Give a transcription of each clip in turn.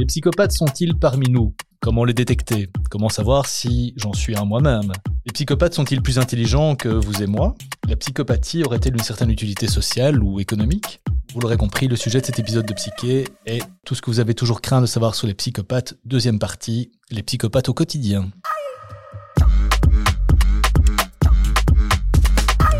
Les psychopathes sont-ils parmi nous? Comment les détecter? Comment savoir si j'en suis un moi-même? Les psychopathes sont-ils plus intelligents que vous et moi? La psychopathie aurait-elle une certaine utilité sociale ou économique? Vous l'aurez compris, le sujet de cet épisode de Psyché est tout ce que vous avez toujours craint de savoir sur les psychopathes, deuxième partie, les psychopathes au quotidien.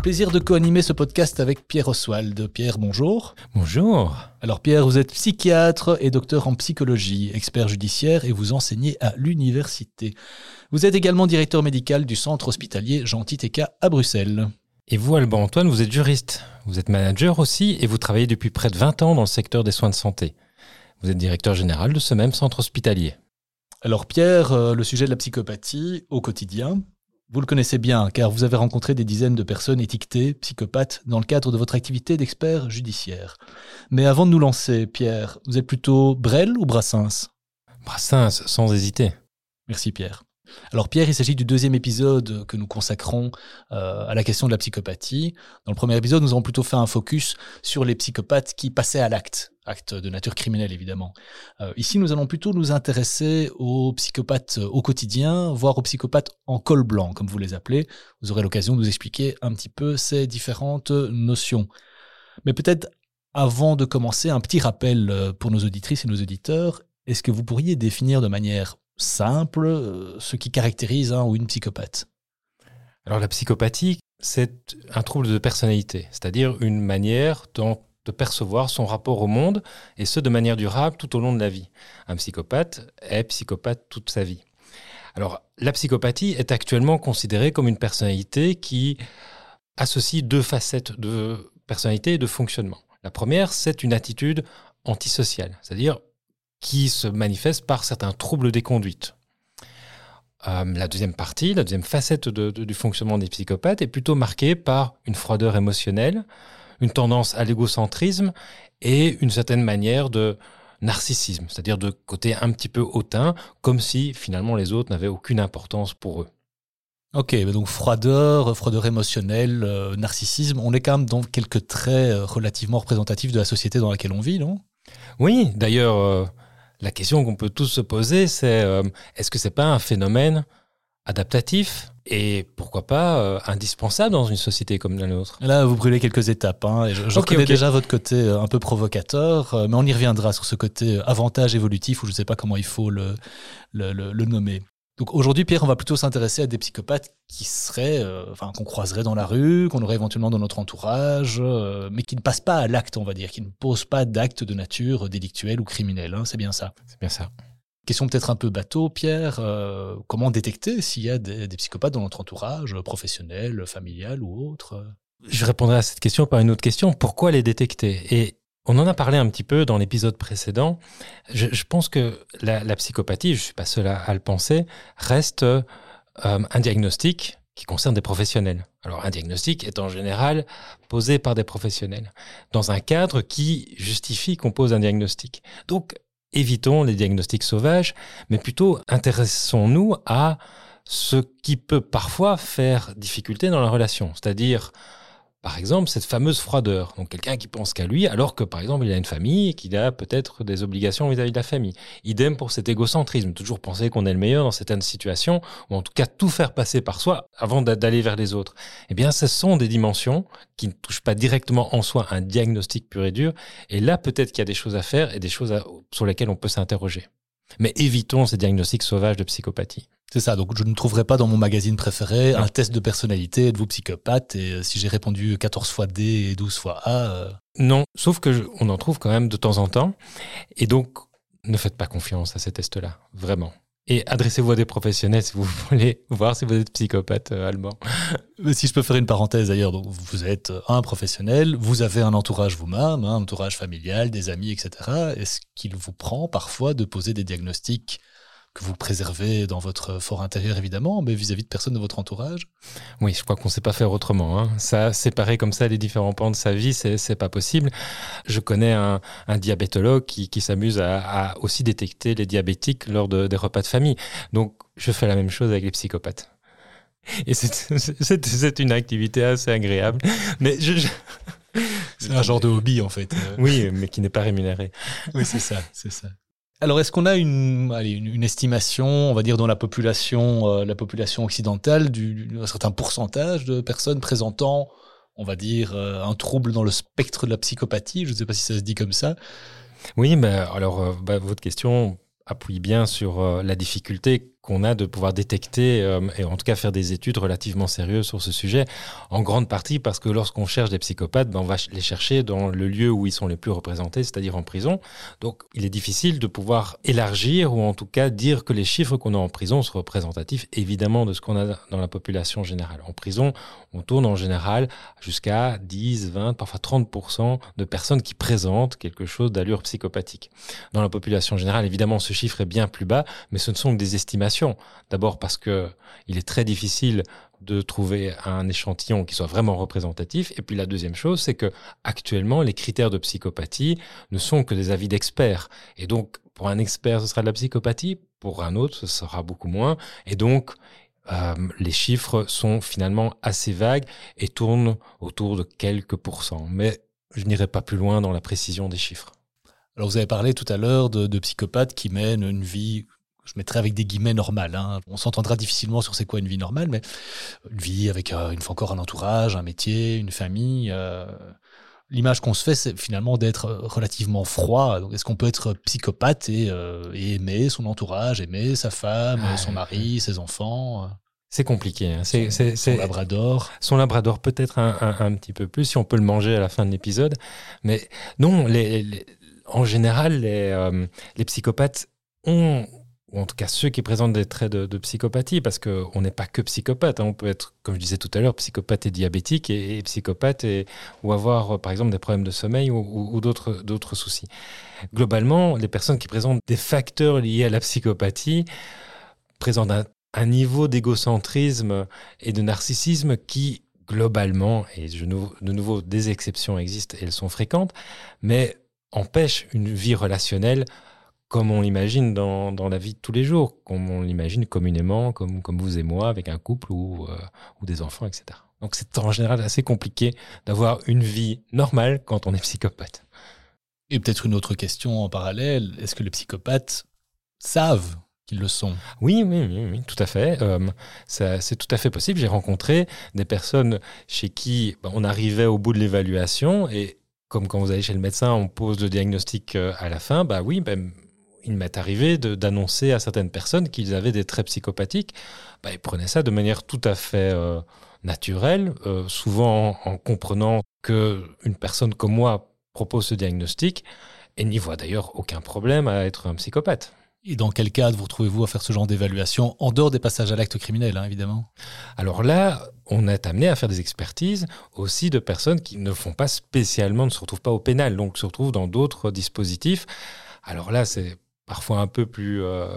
Le plaisir de co-animer ce podcast avec Pierre Oswald. Pierre, bonjour. Bonjour. Alors Pierre, vous êtes psychiatre et docteur en psychologie, expert judiciaire et vous enseignez à l'université. Vous êtes également directeur médical du centre hospitalier Jean Titeka à Bruxelles. Et vous, Alban Antoine, vous êtes juriste. Vous êtes manager aussi et vous travaillez depuis près de 20 ans dans le secteur des soins de santé. Vous êtes directeur général de ce même centre hospitalier. Alors Pierre, euh, le sujet de la psychopathie au quotidien, vous le connaissez bien, car vous avez rencontré des dizaines de personnes étiquetées psychopathes dans le cadre de votre activité d'expert judiciaire. Mais avant de nous lancer, Pierre, vous êtes plutôt Brel ou Brassens? Brassens, sans hésiter. Merci Pierre. Alors Pierre, il s'agit du deuxième épisode que nous consacrons euh, à la question de la psychopathie. Dans le premier épisode, nous avons plutôt fait un focus sur les psychopathes qui passaient à l'acte, acte de nature criminelle évidemment. Euh, ici, nous allons plutôt nous intéresser aux psychopathes au quotidien, voire aux psychopathes en col blanc, comme vous les appelez. Vous aurez l'occasion de nous expliquer un petit peu ces différentes notions. Mais peut-être avant de commencer, un petit rappel euh, pour nos auditrices et nos auditeurs. Est-ce que vous pourriez définir de manière simple euh, ce qui caractérise un ou une psychopathe Alors la psychopathie, c'est un trouble de personnalité, c'est-à-dire une manière de percevoir son rapport au monde, et ce de manière durable tout au long de la vie. Un psychopathe est psychopathe toute sa vie. Alors la psychopathie est actuellement considérée comme une personnalité qui associe deux facettes de personnalité et de fonctionnement. La première, c'est une attitude antisociale, c'est-à-dire qui se manifeste par certains troubles des conduites. Euh, la deuxième partie, la deuxième facette du fonctionnement des psychopathes est plutôt marquée par une froideur émotionnelle, une tendance à l'égocentrisme et une certaine manière de narcissisme, c'est-à-dire de côté un petit peu hautain, comme si finalement les autres n'avaient aucune importance pour eux. Ok, donc froideur, froideur émotionnelle, euh, narcissisme, on est quand même dans quelques traits euh, relativement représentatifs de la société dans laquelle on vit, non? Oui, d'ailleurs, la question qu'on peut tous se poser, c'est euh, est-ce que c'est pas un phénomène adaptatif et pourquoi pas euh, indispensable dans une société comme la nôtre? Là, vous brûlez quelques étapes. Hein, je, je reconnais déjà votre côté euh, un peu provocateur, mais on y reviendra sur ce côté avantage évolutif, ou je ne sais pas comment il faut le, le nommer. Donc aujourd'hui, Pierre, on va plutôt s'intéresser à des psychopathes qui seraient, euh, enfin, qu'on croiserait dans la rue, qu'on aurait éventuellement dans notre entourage, euh, mais qui ne passent pas à l'acte, on va dire, qui ne posent pas d'actes de nature délictuelle ou criminelle. Hein, c'est bien ça. C'est bien ça. Question peut-être un peu bateau, Pierre. Euh, comment détecter s'il y a des, des, psychopathes dans notre entourage, professionnel, familial ou autre? Je répondrai à cette question par une autre question. Pourquoi les détecter? Et on en a parlé un petit peu dans l'épisode précédent. Je, pense que la, psychopathie, je ne suis pas seul à, le penser, reste euh, un diagnostic qui concerne des professionnels. Alors un diagnostic est en général posé par des professionnels, dans un cadre qui justifie qu'on pose un diagnostic. Donc évitons les diagnostics sauvages, mais plutôt intéressons-nous à ce qui peut parfois faire difficulté dans la relation, c'est-à-dire par exemple, cette fameuse froideur. Donc quelqu'un qui pense qu'à lui, alors que par exemple il a une famille et qu'il a peut-être des obligations vis-à-vis de la famille. Idem pour cet égocentrisme, toujours penser qu'on est le meilleur dans certaines situations, ou en tout cas tout faire passer par soi avant d'aller vers les autres. Eh bien, ce sont des dimensions qui ne touchent pas directement en soi un diagnostic pur et dur. Et là, peut-être qu'il y a des choses à faire et des choses sur lesquelles on peut s'interroger. Mais évitons ces diagnostics sauvages de psychopathie. C'est ça, donc je ne trouverai pas dans mon magazine préféré un test de personnalité, êtes-vous psychopathe Et euh, si j'ai répondu 14 fois D et 12 fois A... Euh, non, sauf que on en trouve quand même de temps en temps. Et donc, ne faites pas confiance à ces tests-là, vraiment. Et adressez-vous à des professionnels si vous voulez voir si vous êtes psychopathe, euh, allemand. si je peux faire une parenthèse d'ailleurs, donc vous êtes un professionnel, vous avez un entourage vous-même, un entourage familial, des amis, etc. Est-ce qu'il vous prend parfois de poser des diagnostics que vous préservez dans votre fort intérieur évidemment, mais vis-à-vis de personnes de votre entourage Oui, je crois qu'on ne sait pas faire autrement. Hein. Ça, séparer comme ça les différents pans de sa vie, c'est, pas possible. Je connais un, diabétologue qui, s'amuse à, aussi détecter les diabétiques lors des repas de famille. Donc, je fais la même chose avec les psychopathes. Et c'est, une activité assez agréable. Mais je... C'est un genre de hobby en fait. Oui, mais qui n'est pas rémunéré. Oui, c'est ça, c'est ça. Alors, est-ce qu'on a une, estimation, on va dire, dans la population, euh, la population occidentale, d'un certain pourcentage de personnes présentant, on va dire, euh, un trouble dans le spectre de la psychopathie? Je ne sais pas si ça se dit comme ça. Oui, mais alors, euh, bah, votre question appuie bien sur la difficulté qu'on a de pouvoir détecter euh, et en tout cas faire des études relativement sérieuses sur ce sujet, en grande partie parce que lorsqu'on cherche des psychopathes, ben on va les chercher dans le lieu où ils sont les plus représentés, c'est-à-dire en prison. Donc il est difficile de pouvoir élargir ou en tout cas dire que les chiffres qu'on a en prison sont représentatifs évidemment de ce qu'on a dans la population générale. En prison, on tourne en général jusqu'à 10, 20, parfois 30% de personnes qui présentent quelque chose d'allure psychopathique. Dans la population générale, évidemment, ce chiffre est bien plus bas, mais ce ne sont que des estimations D'abord parce que il est très difficile de trouver un échantillon qui soit vraiment représentatif. Et puis la deuxième chose, c'est que actuellement, les critères de psychopathie ne sont que des avis d'experts. Et donc, pour un expert, ce sera de la psychopathie. Pour un autre, ce sera beaucoup moins. Et donc, euh, les chiffres sont finalement assez vagues et tournent autour de quelques pourcents. Mais je n'irai pas plus loin dans la précision des chiffres. Alors vous avez parlé tout à l'heure de, de psychopathes qui mènent une vie je mettrai avec des guillemets normales. Hein. On s'entendra difficilement sur c'est quoi une vie normale, mais une vie avec euh, une fois encore un entourage, un métier, une famille. Euh, l'image qu'on se fait, c'est finalement d'être relativement froid. Est-ce qu'on peut être psychopathe et, euh, aimer son entourage, aimer sa femme, son mari, ses enfants c'est compliqué. Hein. C'est, son, labrador. Son labrador peut-être un, petit peu plus si on peut le manger à la fin de l'épisode. Mais non, en général, les, les psychopathes ont ou en tout cas ceux qui présentent des traits de, psychopathie, parce qu'on n'est pas que psychopathe, hein. on peut être, comme je disais tout à l'heure, psychopathe et diabétique, et, psychopathe, et, ou avoir par exemple des problèmes de sommeil ou, d'autres, soucis. Globalement, les personnes qui présentent des facteurs liés à la psychopathie présentent un, niveau d'égocentrisme et de narcissisme qui, globalement, et de nouveau, des exceptions existent et elles sont fréquentes, mais empêchent une vie relationnelle comme on l'imagine dans, dans, la vie de tous les jours, comme on l'imagine communément, comme, comme vous et moi, avec un couple ou, euh, ou des enfants, etc. Donc c'est en général assez compliqué d'avoir une vie normale quand on est psychopathe. Et peut-être une autre question en parallèle, est-ce que les psychopathes savent qu'ils le sont? Oui, oui, oui, tout à fait. Euh, c'est tout à fait possible. J'ai rencontré des personnes chez qui bah, on arrivait au bout de l'évaluation et comme quand vous allez chez le médecin, on pose le diagnostic euh, à la fin, bah oui, ben il m'est arrivé d'annoncer à certaines personnes qu'ils avaient des traits psychopathiques. Bah, ils prenaient ça de manière tout à fait euh, naturelle, euh, souvent en, comprenant que une personne comme moi propose ce diagnostic et n'y voit d'ailleurs aucun problème à être un psychopathe. Et dans quel cadre vous retrouvez-vous à faire ce genre d'évaluation, en dehors des passages à l'acte criminel, hein, évidemment? Alors là, on est amené à faire des expertises aussi de personnes qui ne font pas spécialement, ne se retrouvent pas au pénal, donc se retrouvent dans d'autres dispositifs. Alors là, c'est parfois un peu plus euh,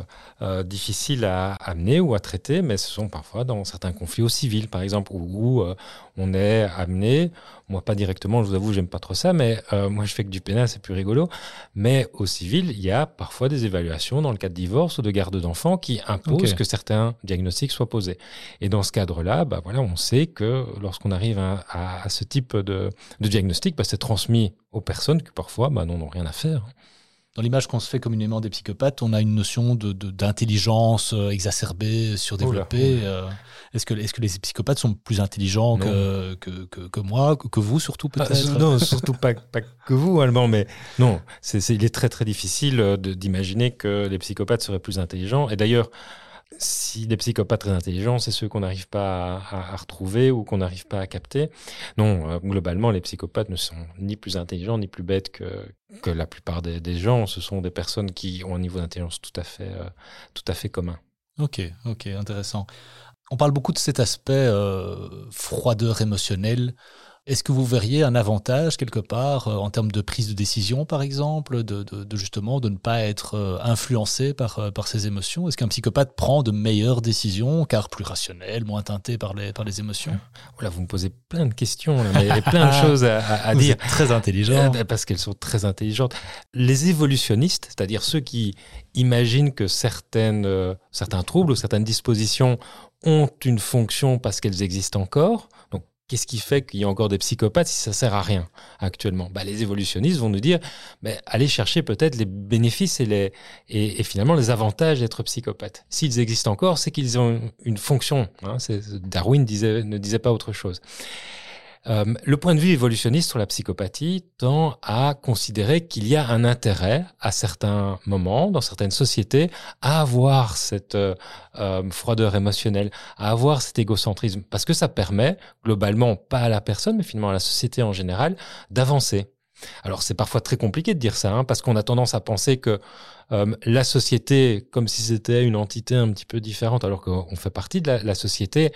euh, difficiles à amener ou à traiter, mais ce sont parfois dans certains conflits au civil, par exemple, où, euh, on est amené, moi pas directement, je vous avoue, j'aime pas trop ça, mais moi je fais que du pénal, c'est plus rigolo, mais au civil, il y a parfois des évaluations dans le cas de divorce ou de garde d'enfants qui imposent que certains diagnostics soient posés. Et dans ce cadre-là, bah voilà, on sait que lorsqu'on arrive à, ce type de, diagnostic, bah, c'est transmis aux personnes qui parfois bah, n'en ont rien à faire dans l'image qu'on se fait communément des psychopathes, on a une notion d'intelligence de, euh, exacerbée, surdéveloppée. Euh. est-ce que, est que les psychopathes sont plus intelligents que, que, que, moi, que, vous surtout ah, peut-être Non, surtout pas, pas que vous, Allemand, mais non, il est très très difficile euh, d'imaginer que les psychopathes seraient plus intelligents. Et d'ailleurs, si les psychopathes très intelligents, c'est ceux qu'on n'arrive pas à, retrouver ou qu'on n'arrive pas à capter. Non, euh, globalement, les psychopathes ne sont ni plus intelligents ni plus bêtes que, que la plupart des, gens. Ce sont des personnes qui ont un niveau d'intelligence tout à fait, euh, tout à fait commun. Ok, ok, intéressant. On parle beaucoup de cet aspect euh, froideur émotionnelle Est-ce que vous verriez un avantage quelque part euh, en termes de prise de décision, par exemple, de, justement de ne pas être euh, influencé par, euh, par ses émotions? Est-ce qu'un psychopathe prend de meilleures décisions, car plus rationnelles, moins teintées par les, par les émotions? Voilà, vous me posez plein de questions, mais plein de choses à, dire. très intelligent. Ben, parce qu'elles sont très intelligentes. Les évolutionnistes, c'est-à-dire ceux qui imaginent que certaines, certains troubles ou certaines dispositions ont une fonction parce qu'elles existent encore, donc Qu'est-ce qui fait qu'il y a encore des psychopathes si ça sert à rien actuellement? Bah, Les évolutionnistes vont nous dire mais allez chercher peut-être les bénéfices et, finalement les avantages d'être psychopathe. S'ils existent encore, c'est qu'ils ont une fonction. Hein, Darwin ne disait pas autre chose. Euh, le point de vue évolutionniste sur la psychopathie tend à considérer qu'il y a un intérêt à certains moments, dans certaines sociétés, à avoir cette euh, euh, froideur émotionnelle, à avoir cet égocentrisme, parce que ça permet, globalement, pas à la personne, mais finalement à la société en général, d'avancer. Alors c'est parfois très compliqué de dire ça, hein, parce qu'on a tendance à penser que la société, comme si c'était une entité un petit peu différente, alors qu'on fait partie de la société,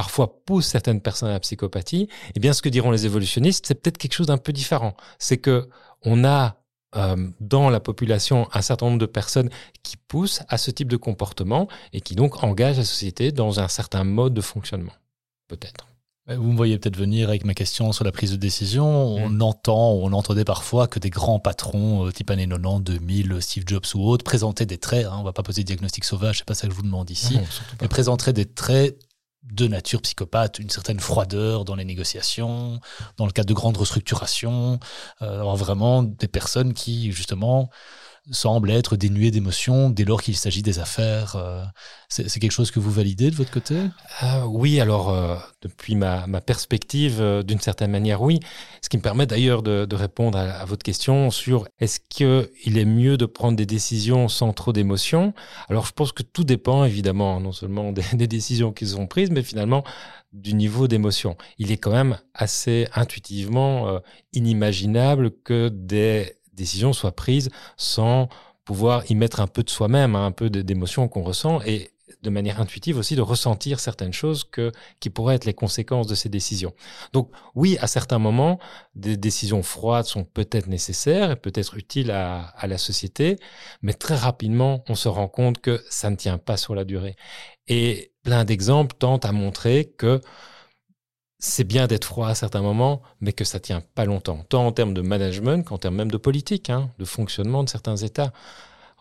parfois pousse certaines personnes à la psychopathie, eh bien, ce que diront les évolutionnistes, c'est peut-être quelque chose d'un peu différent. C'est que on a euh, dans la population un certain nombre de personnes qui poussent à ce type de comportement et qui donc engagent la société dans un certain mode de fonctionnement. Peut-être. Vous me voyez peut-être venir avec ma question sur la prise de décision. On mm. entend, on entendait parfois que des grands patrons, euh, type années 90, 2000, Steve Jobs ou autres, présentaient des traits. Hein, on va pas poser de diagnostic sauvage, c'est pas ça que je vous demande ici, mais présenteraient des traits de nature psychopathe, une certaine froideur dans les négociations, dans le cadre de grandes restructurations, euh, vraiment des personnes qui, justement, semble être dénué d'émotions dès lors qu'il s'agit des affaires. Euh, c'est quelque chose que vous validez de votre côté? Euh, Oui, alors euh, depuis ma, perspective, d'une certaine manière, oui. Ce qui me permet d'ailleurs de, répondre à, votre question sur est-ce qu'il est mieux de prendre des décisions sans trop d'émotions? Alors je pense que tout dépend évidemment, non seulement des, des décisions qui sont prises, mais finalement du niveau d'émotion. Il est quand même assez intuitivement inimaginable que des décision soit prise sans pouvoir y mettre un peu de soi-même, hein, un peu d'émotion qu'on ressent et de manière intuitive aussi de ressentir certaines choses que, qui pourraient être les conséquences de ces décisions. Donc oui, à certains moments, des décisions froides sont peut-être nécessaires et peut-être utiles à la société, mais très rapidement, on se rend compte que ça ne tient pas sur la durée. Et plein d'exemples tentent à montrer que c'est bien d'être froid à certains moments, mais que ça tient pas longtemps, tant en termes de management qu'en termes même de politique, hein, de fonctionnement de certains États.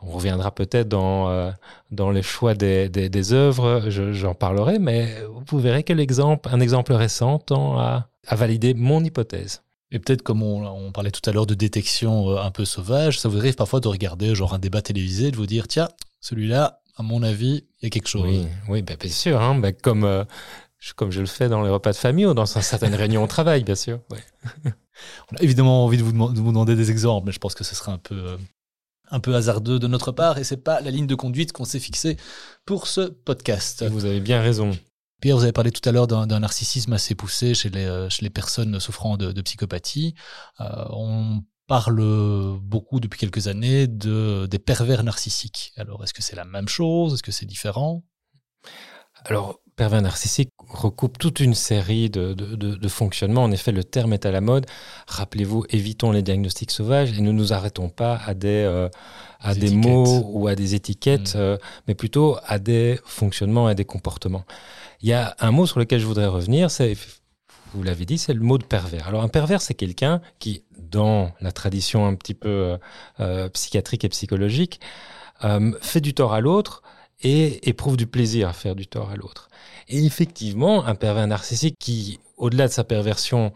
On reviendra peut-être dans, euh, dans les choix des, des, œuvres, j'en parlerai, mais vous verrez quel exemple, un exemple récent tend à, à valider mon hypothèse. Et peut-être comme on, parlait tout à l'heure de détection euh, un peu sauvage, ça vous arrive parfois de regarder genre un débat télévisé, de vous dire tiens, celui-là, à mon avis, il y a quelque chose. Oui, oui ben, bien sûr. Hein, ben, comme euh, comme je le fais dans les repas de famille ou dans certaines réunions au travail, bien sûr. On a évidemment envie de vous, demander des exemples, mais je pense que ce serait un peu, euh, un peu hasardeux de notre part et c'est pas la ligne de conduite qu'on s'est fixée pour ce podcast. vous avez bien raison. Pierre, vous avez parlé tout à l'heure d'un narcissisme assez poussé chez les, euh, chez les personnes souffrant de, psychopathie. Euh, on parle beaucoup depuis quelques années de, des pervers narcissiques. Alors, est-ce que c'est la même chose? Est-ce que c'est différent? Alors, pervers narcissique recoupe toute une série de, de, fonctionnements. En effet, le terme est à la mode. Rappelez-vous, évitons les diagnostics sauvages et ne nous arrêtons pas à des, euh, à des, mots ou à des étiquettes, mm. euh, mais plutôt à des fonctionnements et des comportements. Il y a un mot sur lequel je voudrais revenir, c'est, vous l'avez dit, c'est le mot de pervers. Alors un pervers, c'est quelqu'un qui, dans la tradition un petit peu euh, psychiatrique et psychologique, fait du tort à l'autre et éprouve du plaisir à faire du tort à l'autre. Et effectivement, un pervers narcissique qui, au-delà de sa perversion,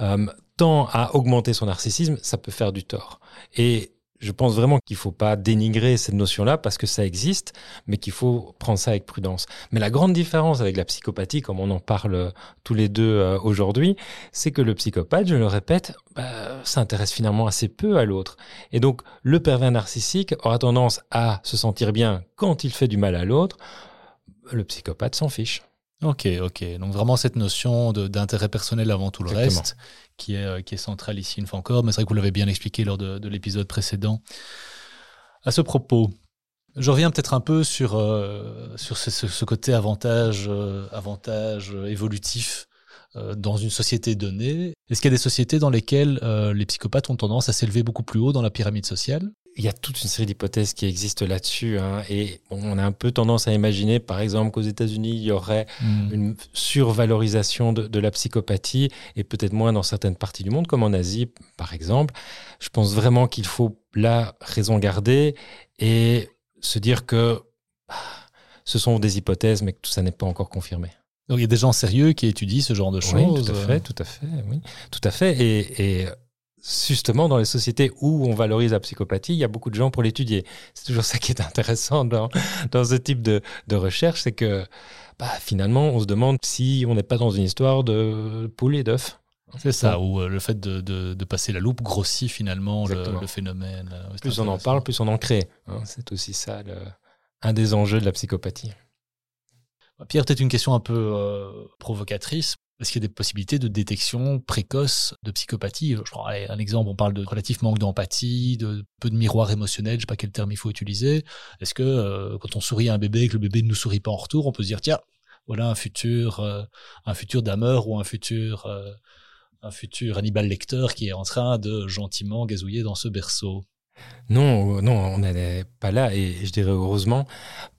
euh, tend à augmenter son narcissisme, ça peut faire du tort. Et je pense vraiment qu'il ne faut pas dénigrer cette notion-là parce que ça existe, mais qu'il faut prendre ça avec prudence. Mais la grande différence avec la psychopathie, comme on en parle tous les deux euh, aujourd'hui, c'est que le psychopathe, je le répète, bah, s'intéresse finalement assez peu à l'autre. Et donc, le pervers narcissique aura tendance à se sentir bien quand il fait du mal à l'autre, le psychopathe s'en fiche. Ok, ok. Donc vraiment cette notion d'intérêt personnel avant tout le reste, qui est, euh, qui est centrale ici une fois encore, mais c'est vrai que vous l'avez bien expliqué lors de, l'épisode précédent. À ce propos, je reviens peut-être un peu sur, euh, sur ce, côté avantage, euh, avantage évolutif euh, dans une société donnée. Est-ce qu'il y a des sociétés dans lesquelles les psychopathes ont tendance à s'élever beaucoup plus haut dans la pyramide sociale? Il y a toute une série d'hypothèses qui existent là-dessus. Hein, et on a un peu tendance à imaginer, par exemple, qu'aux États-Unis, il y aurait hmm. une survalorisation de, de, la psychopathie et peut-être moins dans certaines parties du monde, comme en Asie, par exemple. Je pense vraiment qu'il faut la raison garder et se dire que bah, ce sont des hypothèses, mais que tout ça n'est pas encore confirmé. Donc il y a des gens sérieux qui étudient ce genre de choses. Oui, tout à fait, tout à fait, oui, tout à fait. Et, et justement, dans les sociétés où on valorise la psychopathie, il y a beaucoup de gens pour l'étudier. C'est toujours ça qui est intéressant dans, dans ce type de, de recherche, c'est que bah, finalement, on se demande si on n'est pas dans une histoire de poule et d'œuf. C'est ça, où euh, le fait de, de, passer la loupe grossit finalement le, phénomène. plus on en parle, plus on en crée. Hein. C'est aussi ça le, un des enjeux de la psychopathie. Pierre, peut-être une question un peu euh, provocatrice. Est-ce qu'il y a des possibilités de détection précoce de psychopathie Je prends un exemple, on parle de relatif manque d'empathie, de peu de miroir émotionnel, je ne sais pas quel terme il faut utiliser. Est-ce que euh, quand on sourit à un bébé et que le bébé ne nous sourit pas en retour, on peut se dire, tiens, voilà un futur, euh, un futur dameur ou un futur, un futur Hannibal Lecter qui est en train de gentiment gazouiller dans ce berceau non, non, on n'est pas là et je dirais heureusement.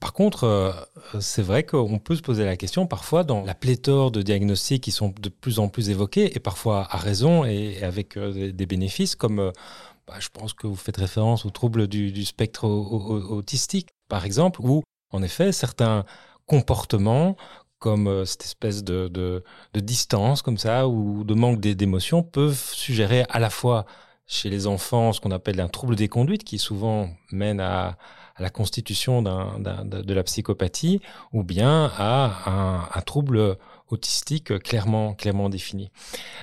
Par contre, euh, c'est vrai qu'on peut se poser la question parfois dans la pléthore de diagnostics qui sont de plus en plus évoqués et parfois à raison et avec euh, des bénéfices comme euh, bah, je pense que vous faites référence aux troubles du, spectre autistique par exemple où en effet certains comportements comme cette espèce de, de, distance comme ça ou de manque d'émotion peuvent suggérer à la fois chez les enfants ce qu'on appelle un trouble des conduites qui souvent mène à, la constitution de la psychopathie ou bien à un, trouble autistique clairement, clairement défini.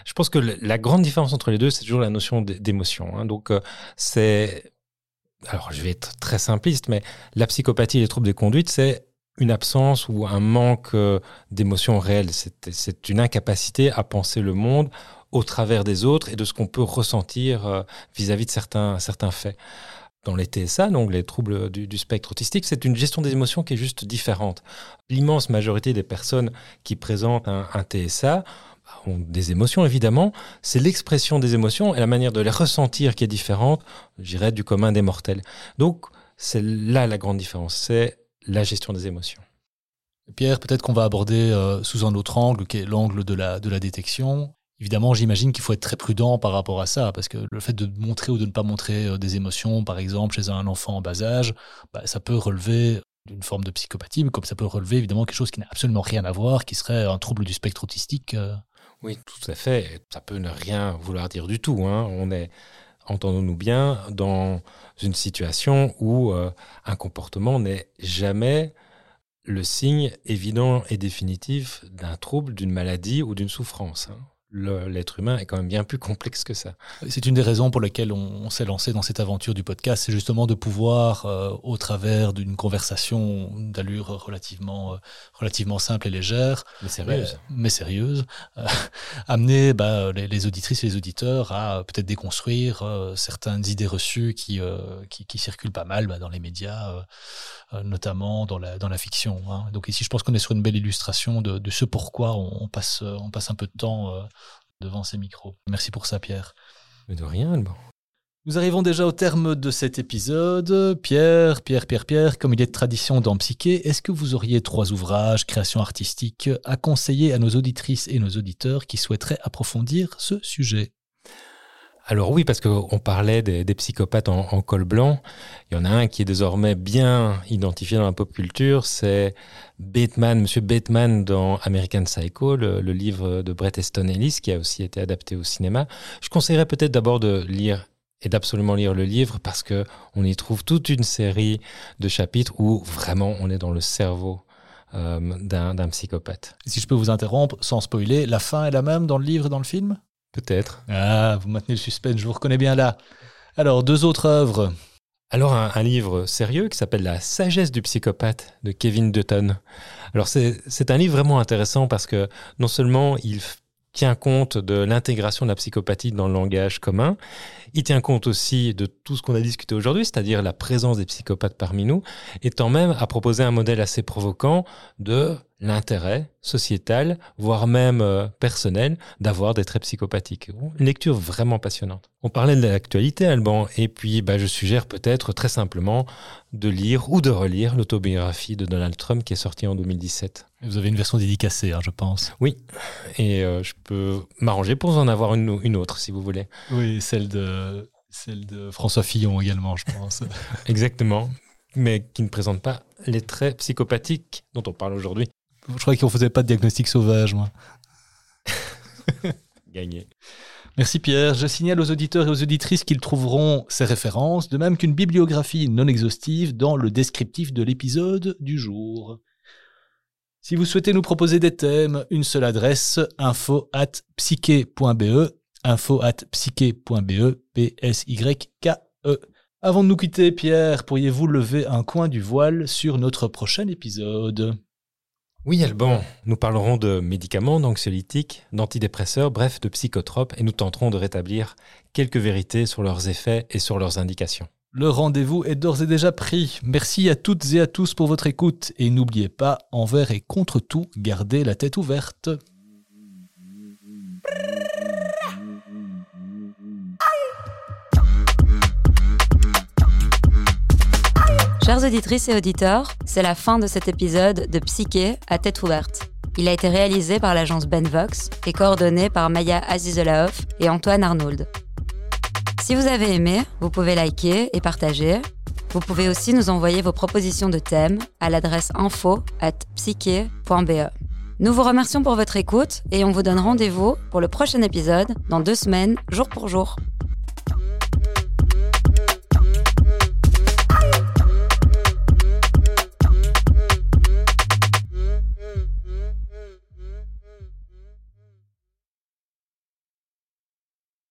Je pense que la grande différence entre les deux, c'est toujours la notion d'émotion. Hein. Donc, euh, c'est... Alors, je vais être très simpliste, mais la psychopathie et les troubles des conduites, c'est une absence ou un manque euh, d'émotion réelle. C'est une incapacité à penser le monde au travers des autres et de ce qu'on peut ressentir euh, vis-à-vis de certains, certains faits. Dans les TSA, donc les troubles du, spectre autistique, c'est une gestion des émotions qui est juste différente. L'immense majorité des personnes qui présentent un, TSA ont des émotions évidemment, c'est l'expression des émotions et la manière de les ressentir qui est différente, je dirais, du commun des mortels. Donc c'est là la grande différence, c'est la gestion des émotions. Pierre, peut-être qu'on va aborder euh, sous un autre angle, qui est l'angle de la, de la détection. Évidemment, j'imagine qu'il faut être très prudent par rapport à ça, parce que le fait de montrer ou de ne pas montrer euh, des émotions, par exemple, chez un enfant en bas âge, bah, ça peut relever d'une forme de psychopathie, mais comme ça peut relever évidemment quelque chose qui n'a absolument rien à voir, qui serait un trouble du spectre autistique. Euh. Oui, tout à fait. Ça peut ne rien vouloir dire du tout. Hein. On est, entendons-nous bien, dans une situation où euh, un comportement n'est jamais le signe évident et définitif d'un trouble, d'une maladie ou d'une souffrance. Hein l'être humain est quand même bien plus complexe que ça. C'est une des raisons pour lesquelles on, s'est lancé dans cette aventure du podcast, c'est justement de pouvoir, euh, au travers d'une conversation d'allure relativement, euh, relativement simple et légère, mais sérieuse, euh, mais sérieuse amener bah, les, auditrices et les auditeurs à peut-être déconstruire certaines idées reçues qui, qui, circulent pas mal bah, dans les médias, notamment dans la, dans la fiction. Hein. Donc ici, je pense qu'on est sur une belle illustration de, de ce pourquoi on, passe, on passe un peu de temps devant ces micros. Merci pour ça, Pierre. Mais de rien, bon. Nous arrivons déjà au terme de cet épisode. Pierre, Pierre, Pierre, Pierre, comme il est de tradition dans Psyché, est-ce que vous auriez trois ouvrages, créations artistiques, à conseiller à nos auditrices et nos auditeurs qui souhaiteraient approfondir ce sujet? Alors oui, parce qu'on parlait des, psychopathes en, col blanc. Il y en a un qui est désormais bien identifié dans la pop culture, c'est Bateman, Monsieur Bateman dans American Psycho, le, livre de Bret Easton Ellis, qui a aussi été adapté au cinéma. Je conseillerais peut-être d'abord de lire et d'absolument lire le livre parce que on y trouve toute une série de chapitres où vraiment on est dans le cerveau euh, d'un psychopathe. Si je peux vous interrompre, sans spoiler, la fin est la même dans le livre et dans le film? Peut-être. Ah, vous maintenez le suspense, je vous reconnais bien là. Alors, deux autres œuvres. Alors, un, livre sérieux qui s'appelle La sagesse du psychopathe de Kevin Dutton. Alors, c'est un livre vraiment intéressant parce que non seulement il tient compte de l'intégration de la psychopathie dans le langage commun, il tient compte aussi de tout ce qu'on a discuté aujourd'hui, c'est-à-dire la présence des psychopathes parmi nous, étant même à proposer un modèle assez provoquant de l'intérêt sociétal, voire même euh, personnel, d'avoir des traits psychopathiques. Une lecture vraiment passionnante. On parlait de l'actualité, Alban, et puis bah, je suggère peut-être très simplement de lire ou de relire l'autobiographie de Donald Trump qui est sortie en 2017. Vous avez une version dédicacée, hein, je pense. Oui, et euh, je peux m'arranger pour en avoir une, une autre si vous voulez. Oui, celle de celle de François Fillon également, je pense. Exactement, mais qui ne présente pas les traits psychopathiques dont on parle aujourd'hui. Je croyais qu'on faisait pas de diagnostic sauvage, moi. Gagné. Merci Pierre. Je signale aux auditeurs et aux auditrices qu'ils trouveront ces références, de même qu'une bibliographie non exhaustive dans le descriptif de l'épisode du jour. Si vous souhaitez nous proposer des thèmes, une seule adresse, info at psyche.be, info at psyche.be, P-S-Y-K-E. Avant de nous quitter, Pierre, pourriez-vous lever un coin du voile sur notre prochain épisode? Oui, Alban, nous parlerons de médicaments, d'anxiolytiques, d'antidépresseurs, bref, de psychotropes, et nous tenterons de rétablir quelques vérités sur leurs effets et sur leurs indications. Le rendez-vous est d'ores et déjà pris. Merci à toutes et à tous pour votre écoute, et n'oubliez pas, envers et contre tout, gardez la tête ouverte. Chers auditrices et auditeurs, c'est la fin de cet épisode de Psyché à tête ouverte. Il a été réalisé par l'agence Benvox et coordonné par Maya Azizelaoff et Antoine Arnould. Si vous avez aimé, vous pouvez liker et partager. Vous pouvez aussi nous envoyer vos propositions de thèmes à l'adresse info at psyche.be. Nous vous remercions pour votre écoute et on vous donne rendez-vous pour le prochain épisode dans deux semaines, jour pour jour.